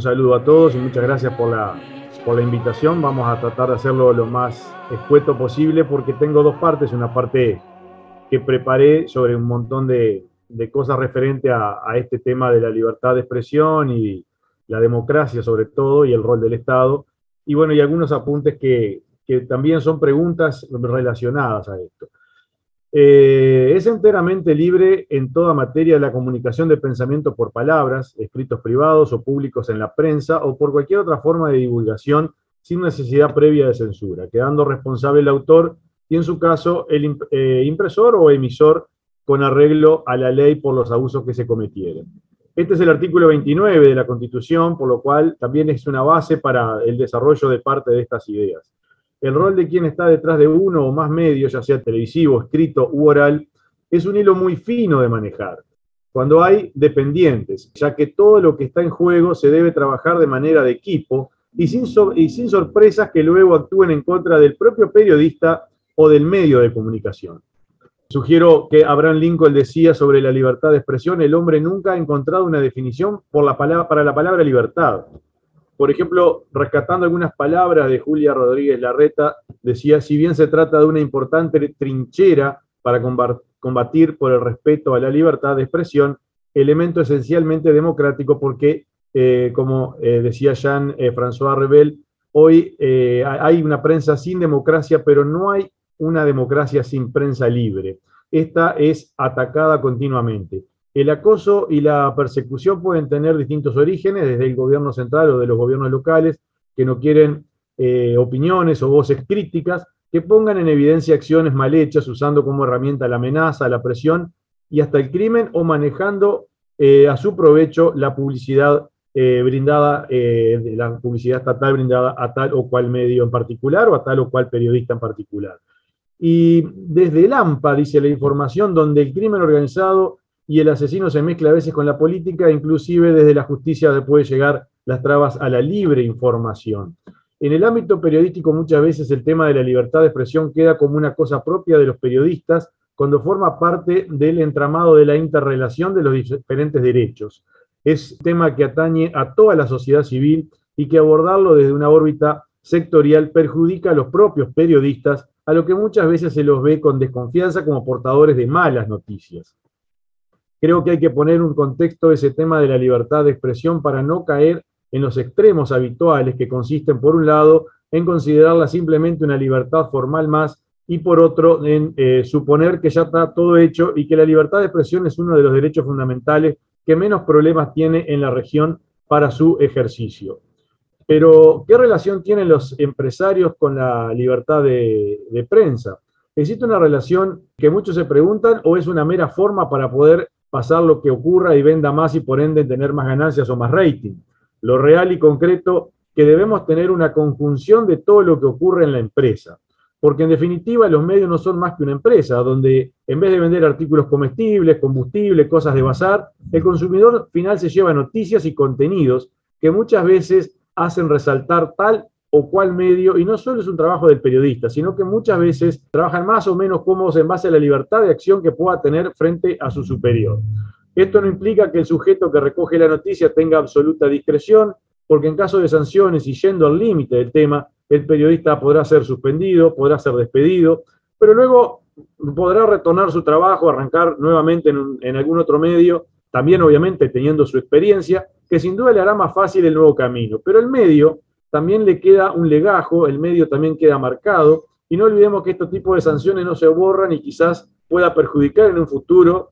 Un saludo a todos y muchas gracias por la, por la invitación. Vamos a tratar de hacerlo lo más escueto posible porque tengo dos partes. Una parte que preparé sobre un montón de, de cosas referente a, a, este tema de la libertad de expresión y la democracia sobre todo y el rol del Estado. Y bueno, y algunos apuntes que, que también son preguntas relacionadas a esto. Eh, es enteramente libre en toda materia de la comunicación de pensamiento por palabras, escritos privados o públicos en la prensa o por cualquier otra forma de divulgación sin necesidad previa de censura, quedando responsable el autor y en su caso el eh, impresor o emisor con arreglo a la ley por los abusos que se cometieron. Este es el artículo 29 de la Constitución, por lo cual también es una base para el desarrollo de parte de estas ideas el rol de quien está detrás de uno o más medios, ya sea televisivo, escrito u oral, es un hilo muy fino de manejar. Cuando hay dependientes, ya que todo lo que está en juego se debe trabajar de manera de equipo y sin, sin sorpresas que luego actúen en contra del propio periodista o del medio de comunicación. Sugiero que Abraham Lincoln decía sobre la libertad de expresión, el hombre nunca ha encontrado una definición para la palabra libertad. Por ejemplo, rescatando algunas palabras de Julia Rodríguez Larreta, decía, si bien se trata de una importante trinchera para combatir por el respeto a la libertad de expresión, elemento esencialmente democrático porque, eh, como eh, decía Jean-François eh, Rebel, hoy hay una prensa sin democracia, pero no hay una democracia sin prensa libre. Esta es atacada continuamente. El acoso y la persecución pueden tener distintos orígenes, desde el gobierno central o de los gobiernos locales, que no quieren eh, opiniones o voces críticas que pongan en evidencia acciones mal hechas usando como herramienta la amenaza, la presión y hasta el crimen o manejando eh, a su provecho la publicidad eh, brindada, la publicidad estatal brindada a tal o cual medio en particular o a tal o cual periodista en particular. Y desde el AMPA, dice la información, donde el crimen organizado y el asesino se mezcla a veces con la política, inclusive desde la justicia puede llegar las trabas a la libre información. En el ámbito periodístico muchas veces el tema de la libertad de expresión queda como una cosa propia de los periodistas cuando forma parte del entramado de la interrelación de los diferentes derechos. Es un tema que atañe a toda la sociedad civil y que abordarlo desde una órbita sectorial perjudica a los propios periodistas, a lo que muchas veces se los ve con desconfianza como portadores de malas noticias. Creo que hay que poner un contexto ese tema de la libertad de expresión para no caer en los extremos habituales que consisten, por un lado, en considerarla simplemente una libertad formal más y por otro, en eh, suponer que ya está todo hecho y que la libertad de expresión es uno de los derechos fundamentales que menos problemas tiene en la región para su ejercicio. Pero, ¿qué relación tienen los empresarios con la libertad de prensa? ¿Existe una relación que muchos se preguntan o es una mera forma para poder pasar lo que ocurra y venda más y por ende tener más ganancias o más rating. Lo real y concreto que debemos tener una conjunción de todo lo que ocurre en la empresa. Porque en definitiva los medios no son más que una empresa, donde en vez de vender artículos comestibles, combustibles, cosas de bazar, el consumidor final se lleva noticias y contenidos que muchas veces hacen resaltar tal o cual medio, y no solo es un trabajo del periodista, sino que muchas veces trabajan más o menos cómodos en base a la libertad de acción que pueda tener frente a su superior. Esto no implica que el sujeto que recoge la noticia tenga absoluta discreción, porque en caso de sanciones y yendo al límite del tema, el periodista podrá ser suspendido, podrá ser despedido, pero luego podrá retornar su trabajo, arrancar nuevamente en, en algún otro medio, también obviamente teniendo su experiencia, que sin duda le hará más fácil el nuevo camino. Pero el medio, también le queda un legajo, el medio también queda marcado, y no olvidemos que este tipo de sanciones no se borran y quizás pueda perjudicar en un futuro,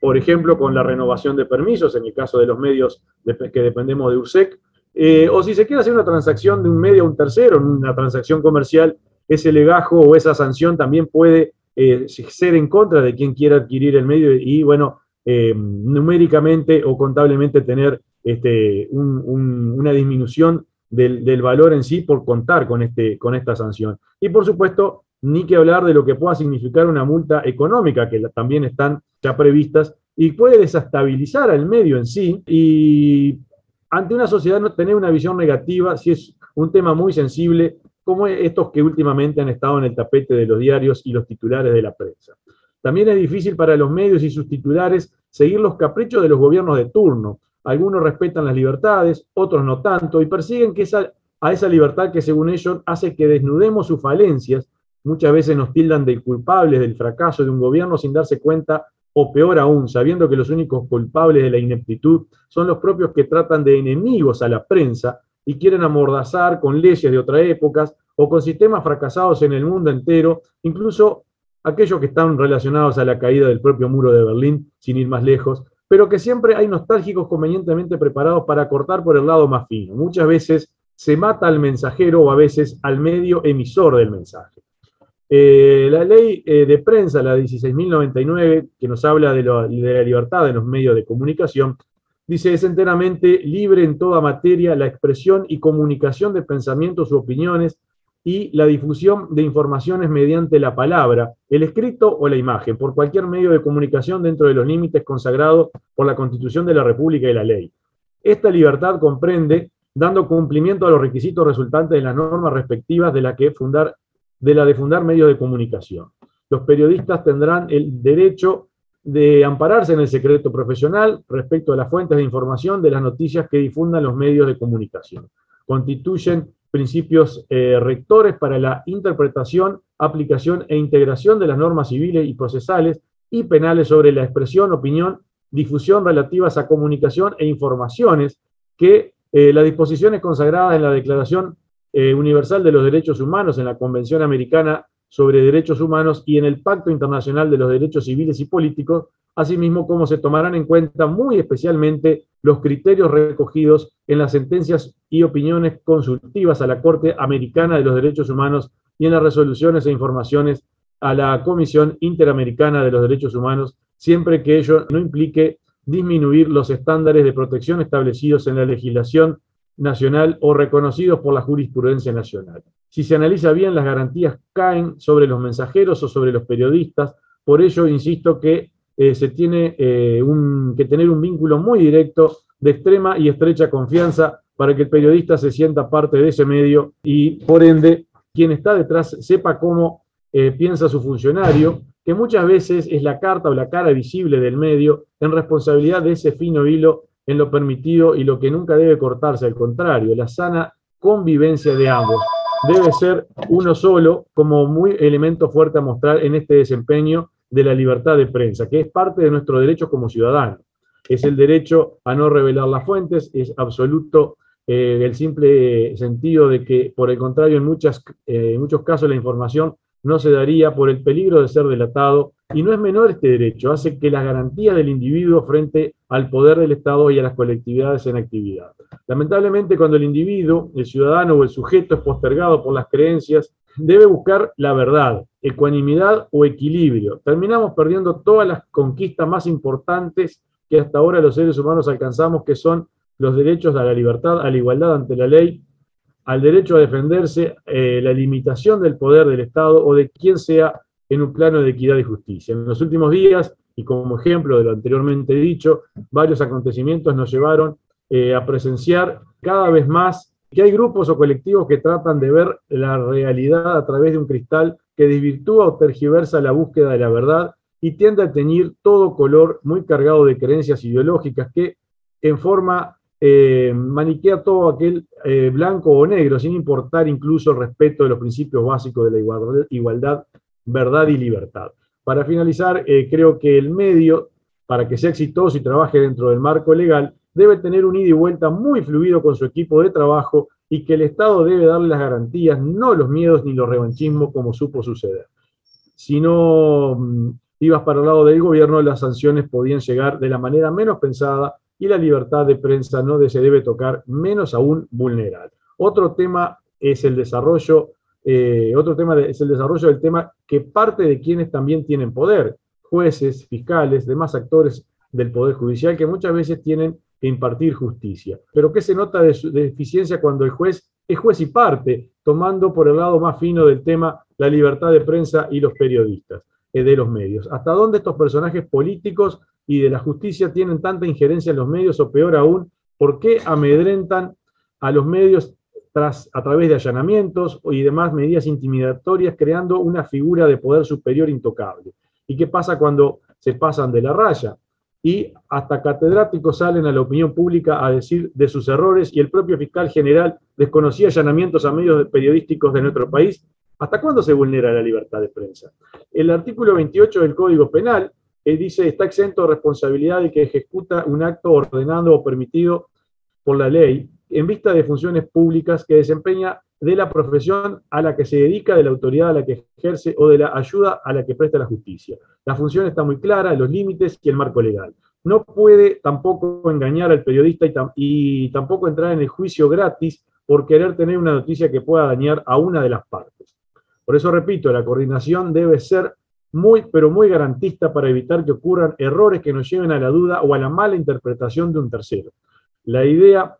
por ejemplo, con la renovación de permisos, en el caso de los medios que dependemos de URSEC, eh, o si se quiere hacer una transacción de un medio a un tercero, una transacción comercial, ese legajo o esa sanción también puede eh, ser en contra de quien quiera adquirir el medio y, bueno, eh, numéricamente o contablemente tener este, una disminución del, valor en sí por contar con, este, con esta sanción. Y por supuesto, ni que hablar de lo que pueda significar una multa económica, que también están ya previstas, y puede desestabilizar al medio en sí, y ante una sociedad no tener una visión negativa, si es un tema muy sensible, como estos que últimamente han estado en el tapete de los diarios y los titulares de la prensa. También es difícil para los medios y sus titulares seguir los caprichos de los gobiernos de turno, Algunos respetan las libertades, otros no tanto, y persiguen que esa, a esa libertad que según ellos hace que desnudemos sus falencias. Muchas veces nos tildan de culpables del fracaso de un gobierno sin darse cuenta, o peor aún, sabiendo que los únicos culpables de la ineptitud son los propios que tratan de enemigos a la prensa y quieren amordazar con leyes de otras épocas o con sistemas fracasados en el mundo entero, incluso aquellos que están relacionados a la caída del propio muro de Berlín, sin ir más lejos, pero que siempre hay nostálgicos convenientemente preparados para cortar por el lado más fino. Muchas veces se mata al mensajero o a veces al medio emisor del mensaje. Eh, la ley eh, de prensa, la 16.099, que nos habla de, la libertad de los medios de comunicación, dice es enteramente libre en toda materia la expresión y comunicación de pensamientos u opiniones y la difusión de informaciones mediante la palabra, el escrito o la imagen, por cualquier medio de comunicación dentro de los límites consagrados por la Constitución de la República y la ley. Esta libertad comprende, dando cumplimiento a los requisitos resultantes de las normas respectivas de la, que fundar, de la de fundar medios de comunicación. Los periodistas tendrán el derecho de ampararse en el secreto profesional respecto a las fuentes de información de las noticias que difundan los medios de comunicación. Constituyen principios eh, rectores para la interpretación, aplicación e integración de las normas civiles y procesales y penales sobre la expresión, opinión, difusión relativas a comunicación e informaciones que eh, las disposiciones consagradas en la Declaración eh, Universal de los Derechos Humanos, en la Convención Americana sobre Derechos Humanos y en el Pacto Internacional de los Derechos Civiles y Políticos, asimismo como se tomarán en cuenta muy especialmente los criterios recogidos en las sentencias y opiniones consultivas a la Corte Americana de los Derechos Humanos y en las resoluciones e informaciones a la Comisión Interamericana de los Derechos Humanos, siempre que ello no implique disminuir los estándares de protección establecidos en la legislación nacional o reconocidos por la jurisprudencia nacional. Si se analiza bien, las garantías caen sobre los mensajeros o sobre los periodistas, por ello insisto que eh, se tiene eh, que tener un vínculo muy directo de extrema y estrecha confianza para que el periodista se sienta parte de ese medio y, por ende, quien está detrás sepa cómo eh, piensa su funcionario, que muchas veces es la carta o la cara visible del medio en responsabilidad de ese fino hilo en lo permitido y lo que nunca debe cortarse, al contrario, la sana convivencia de ambos. Debe ser uno solo como muy elemento fuerte a mostrar en este desempeño de la libertad de prensa, que es parte de nuestro derecho como ciudadanos. Es el derecho a no revelar las fuentes, es absoluto eh, el simple sentido de que, por el contrario, en, muchas, eh, en muchos casos la información no se daría por el peligro de ser delatado, y no es menor este derecho, hace que las garantías del individuo frente al poder del Estado y a las colectividades en actividad. Lamentablemente, cuando el individuo, el ciudadano o el sujeto es postergado por las creencias debe buscar la verdad, ecuanimidad o equilibrio. Terminamos perdiendo todas las conquistas más importantes que hasta ahora los seres humanos alcanzamos, que son los derechos a la libertad, a la igualdad ante la ley, al derecho a defenderse, eh, la limitación del poder del Estado o de quien sea en un plano de equidad y justicia. En los últimos días, y como ejemplo de lo anteriormente dicho, varios acontecimientos nos llevaron eh, a presenciar cada vez más que hay grupos o colectivos que tratan de ver la realidad a través de un cristal que desvirtúa o tergiversa la búsqueda de la verdad y tiende a teñir todo color muy cargado de creencias ideológicas que en forma eh, maniquea todo aquel eh, blanco o negro, sin importar incluso el respeto de los principios básicos de la igualdad, verdad y libertad. Para finalizar, eh, creo que el medio, para que sea exitoso y trabaje dentro del marco legal, debe tener un ida y vuelta muy fluido con su equipo de trabajo y que el Estado debe darle las garantías, no los miedos ni los revanchismos como supo suceder. Si no mm, ibas para el lado del gobierno, las sanciones podían llegar de la manera menos pensada y la libertad de prensa no se debe tocar, menos aún vulnerar. Otro tema es el desarrollo, eh, otro tema es el desarrollo del tema que parte de quienes también tienen poder, jueces, fiscales, demás actores del Poder Judicial que muchas veces tienen impartir justicia. Pero ¿qué se nota de, deficiencia cuando el juez es juez y parte, tomando por el lado más fino del tema la libertad de prensa y los periodistas, eh, de los medios? ¿Hasta dónde estos personajes políticos y de la justicia tienen tanta injerencia en los medios o peor aún, por qué amedrentan a los medios tras, a través de allanamientos y demás medidas intimidatorias, creando una figura de poder superior intocable? ¿Y qué pasa cuando se pasan de la raya? y hasta catedráticos salen a la opinión pública a decir de sus errores y el propio fiscal general desconocía allanamientos a medios periodísticos de nuestro país. ¿Hasta cuándo se vulnera la libertad de prensa? El artículo 28 del Código Penal eh, dice está exento de responsabilidad de que ejecuta un acto ordenado o permitido por la ley en vista de funciones públicas que desempeña de la profesión a la que se dedica, de la autoridad a la que ejerce o de la ayuda a la que presta la justicia. La función está muy clara, los límites y el marco legal. No puede tampoco engañar al periodista y, tampoco entrar en el juicio gratis por querer tener una noticia que pueda dañar a una de las partes. Por eso repito, la coordinación debe ser muy, pero muy garantista para evitar que ocurran errores que nos lleven a la duda o a la mala interpretación de un tercero. La idea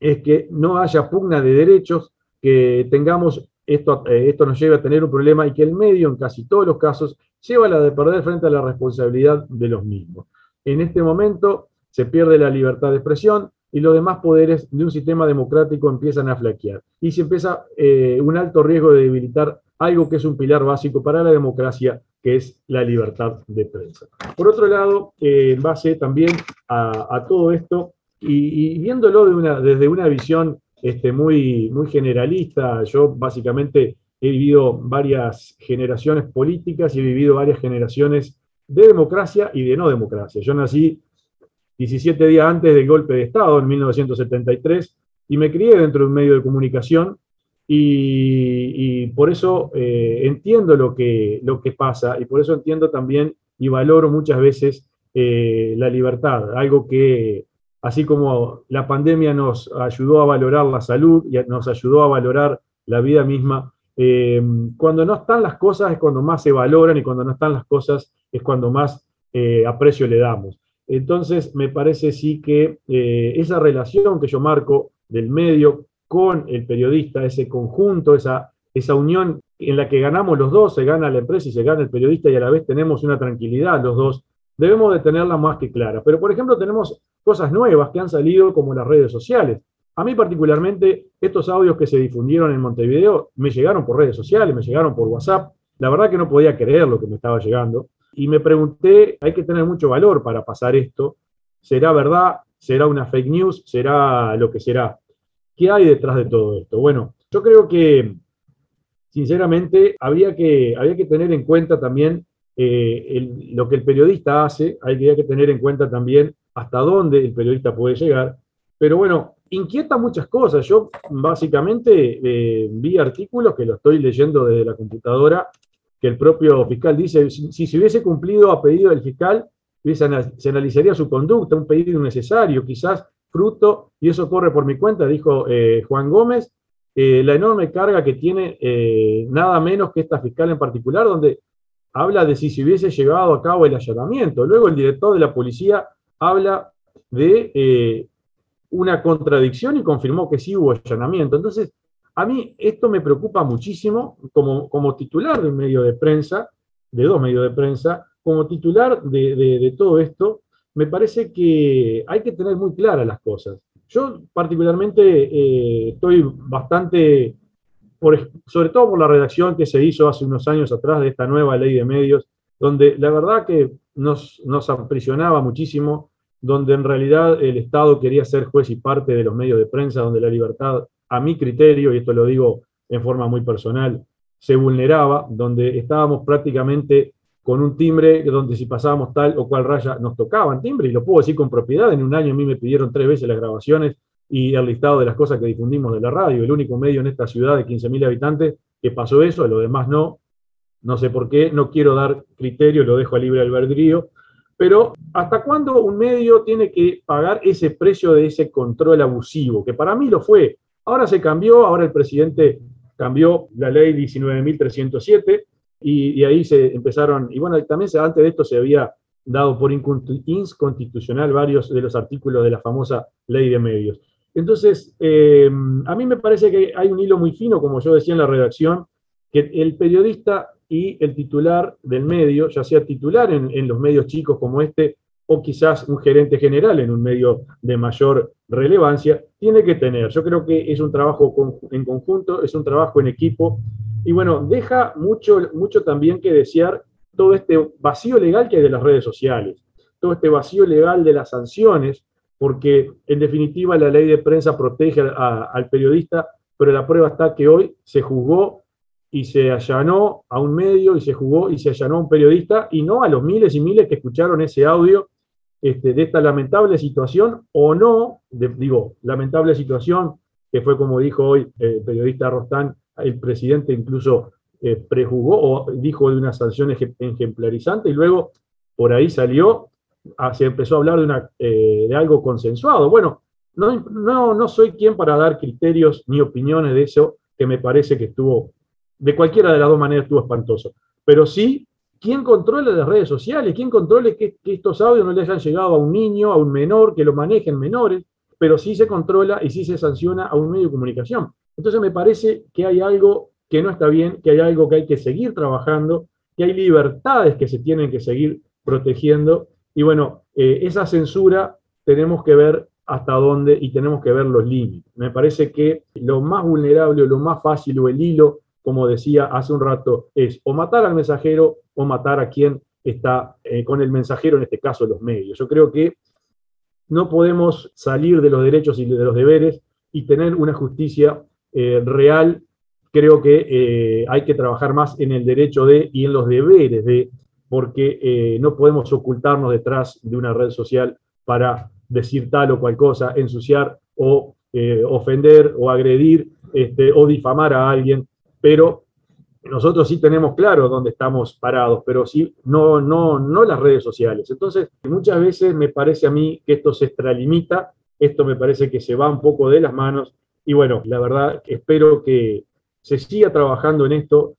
es que no haya pugna de derechos, que tengamos esto, eh, esto nos lleve a tener un problema y que el medio, en casi todos los casos, lleva la de perder frente a la responsabilidad de los mismos. En este momento se pierde la libertad de expresión y los demás poderes de un sistema democrático empiezan a flaquear. Y se empieza eh, un alto riesgo de debilitar algo que es un pilar básico para la democracia, que es la libertad de prensa. Por otro lado, eh, en base también a, todo esto, y, viéndolo desde una visión este, muy, muy generalista, yo básicamente he vivido varias generaciones políticas y he vivido varias generaciones de democracia y de no democracia. Yo nací 17 días antes del golpe de Estado, en 1973, y me crié dentro de un medio de comunicación y, por eso eh, entiendo lo que, lo que pasa y por eso entiendo también y valoro muchas veces eh, la libertad, algo que así como la pandemia nos ayudó a valorar la salud y nos ayudó a valorar la vida misma, eh, cuando no están las cosas es cuando más se valoran y cuando no están las cosas es cuando más aprecio le damos. Entonces, me parece sí que esa relación que yo marco del medio con el periodista, ese conjunto, esa, esa unión en la que ganamos los dos, se gana la empresa y se gana el periodista y a la vez tenemos una tranquilidad los dos, debemos de tenerla más que clara. Pero, por ejemplo, tenemos cosas nuevas que han salido como las redes sociales. A mí particularmente, estos audios que se difundieron en Montevideo me llegaron por redes sociales, me llegaron por WhatsApp. La verdad que no podía creer lo que me estaba llegando. Y me pregunté, hay que tener mucho valor para pasar esto. ¿Será verdad? ¿Será una fake news? ¿Será lo que será? ¿Qué hay detrás de todo esto? Bueno, yo creo que, sinceramente, había que, había que tener en cuenta también eh, lo que el periodista hace, hay que, tener en cuenta también hasta dónde el periodista puede llegar. Pero bueno, inquieta muchas cosas. Yo básicamente eh, vi artículos que lo estoy leyendo desde la computadora, que el propio fiscal dice, si, se hubiese cumplido a pedido del fiscal, se analizaría su conducta, un pedido innecesario, quizás fruto, y eso corre por mi cuenta, dijo eh, Juan Gómez, eh, la enorme carga que tiene nada menos que esta fiscal en particular, donde habla de si se hubiese llevado a cabo el allanamiento. Luego el director de la policía habla de una contradicción y confirmó que sí hubo allanamiento. Entonces, a mí esto me preocupa muchísimo como, como titular de un medio de prensa, de dos medios de prensa, como titular de, de todo esto, me parece que hay que tener muy claras las cosas. Yo particularmente eh, estoy bastante, sobre todo por la redacción que se hizo hace unos años atrás de esta nueva ley de medios, donde la verdad que nos, nos aprisionaba muchísimo, donde en realidad el Estado quería ser juez y parte de los medios de prensa, donde la libertad, a mi criterio, y esto lo digo en forma muy personal, se vulneraba, donde estábamos prácticamente con un timbre donde si pasábamos tal o cual raya nos tocaban timbre, y lo puedo decir con propiedad, en un año a mí me pidieron tres veces las grabaciones y el listado de las cosas que difundimos de la radio, el único medio en esta ciudad de 15.000 habitantes que pasó eso, lo demás no, no sé por qué, no quiero dar criterio, lo dejo a libre albedrío, pero ¿hasta cuándo un medio tiene que pagar ese precio de ese control abusivo? Que para mí lo fue. Ahora se cambió, ahora el presidente cambió la ley 19.307, y, ahí se empezaron, y bueno, también antes de esto se había dado por inconstitucional varios de los artículos de la famosa ley de medios. Entonces, eh, a mí me parece que hay un hilo muy fino, como yo decía en la redacción, que el periodista y el titular del medio, ya sea titular en, en, los medios chicos como este, o quizás un gerente general en un medio de mayor relevancia, tiene que tener. Yo creo que es un trabajo en conjunto, es un trabajo en equipo, y bueno, deja mucho, mucho también que desear todo este vacío legal que hay de las redes sociales. todo este vacío legal de las sanciones, porque en definitiva la ley de prensa protege al periodista, pero la prueba está que hoy se juzgó y se allanó a un medio y se jugó y se allanó a un periodista y no a los miles y miles que escucharon ese audio este, de esta lamentable situación o no, digo, lamentable situación que fue como dijo hoy el periodista Rostán, el presidente incluso eh, prejugó o dijo de una sanción ejemplarizante y luego por ahí salió, ah, se empezó a hablar de, una, eh, de algo consensuado. Bueno, no, no, no soy quien para dar criterios ni opiniones de eso, que me parece que estuvo, de cualquiera de las dos maneras estuvo espantoso. Pero sí, ¿quién controla las redes sociales? ¿Quién controle que, que estos audios no les hayan llegado a un niño, a un menor, que lo manejen menores? Pero sí se controla y sí se sanciona a un medio de comunicación. Entonces me parece que hay algo que no está bien, que hay algo que hay que seguir trabajando, que hay libertades que se tienen que seguir protegiendo. Y bueno, eh, esa censura tenemos que ver hasta dónde y tenemos que ver los límites. Me parece que lo más vulnerable lo más fácil o el hilo, como decía hace un rato, es o matar al mensajero o matar a quien está eh, con el mensajero, en este caso los medios. Yo creo que no podemos salir de los derechos y de los deberes y tener una justicia eh, real creo que eh, hay que trabajar más en el derecho de y en los deberes de, porque no podemos ocultarnos detrás de una red social para decir tal o cual cosa, ensuciar o ofender o agredir este, o difamar a alguien, pero nosotros sí tenemos claro dónde estamos parados, pero sí, no, no, no las redes sociales. Entonces, muchas veces me parece a mí que esto se extralimita, esto me parece que se va un poco de las manos, y bueno, la verdad, espero que, se siga trabajando en esto.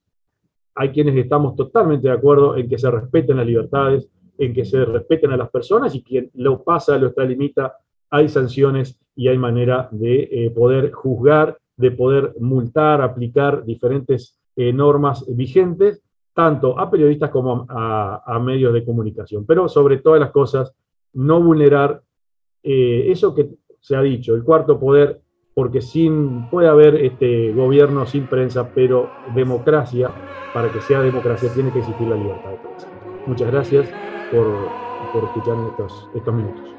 Hay quienes estamos totalmente de acuerdo en que se respeten las libertades, en que se respeten a las personas y quien lo pasa, lo extralimita, hay sanciones y hay manera de eh, poder juzgar, de poder multar, aplicar diferentes eh, normas vigentes, tanto a periodistas como a, medios de comunicación. Pero sobre todas las cosas, no vulnerar eh, eso que se ha dicho, el cuarto poder porque sin, puede haber este gobierno sin prensa, pero democracia, para que sea democracia, tiene que existir la libertad de prensa. Muchas gracias por, por escuchar estos, estos minutos.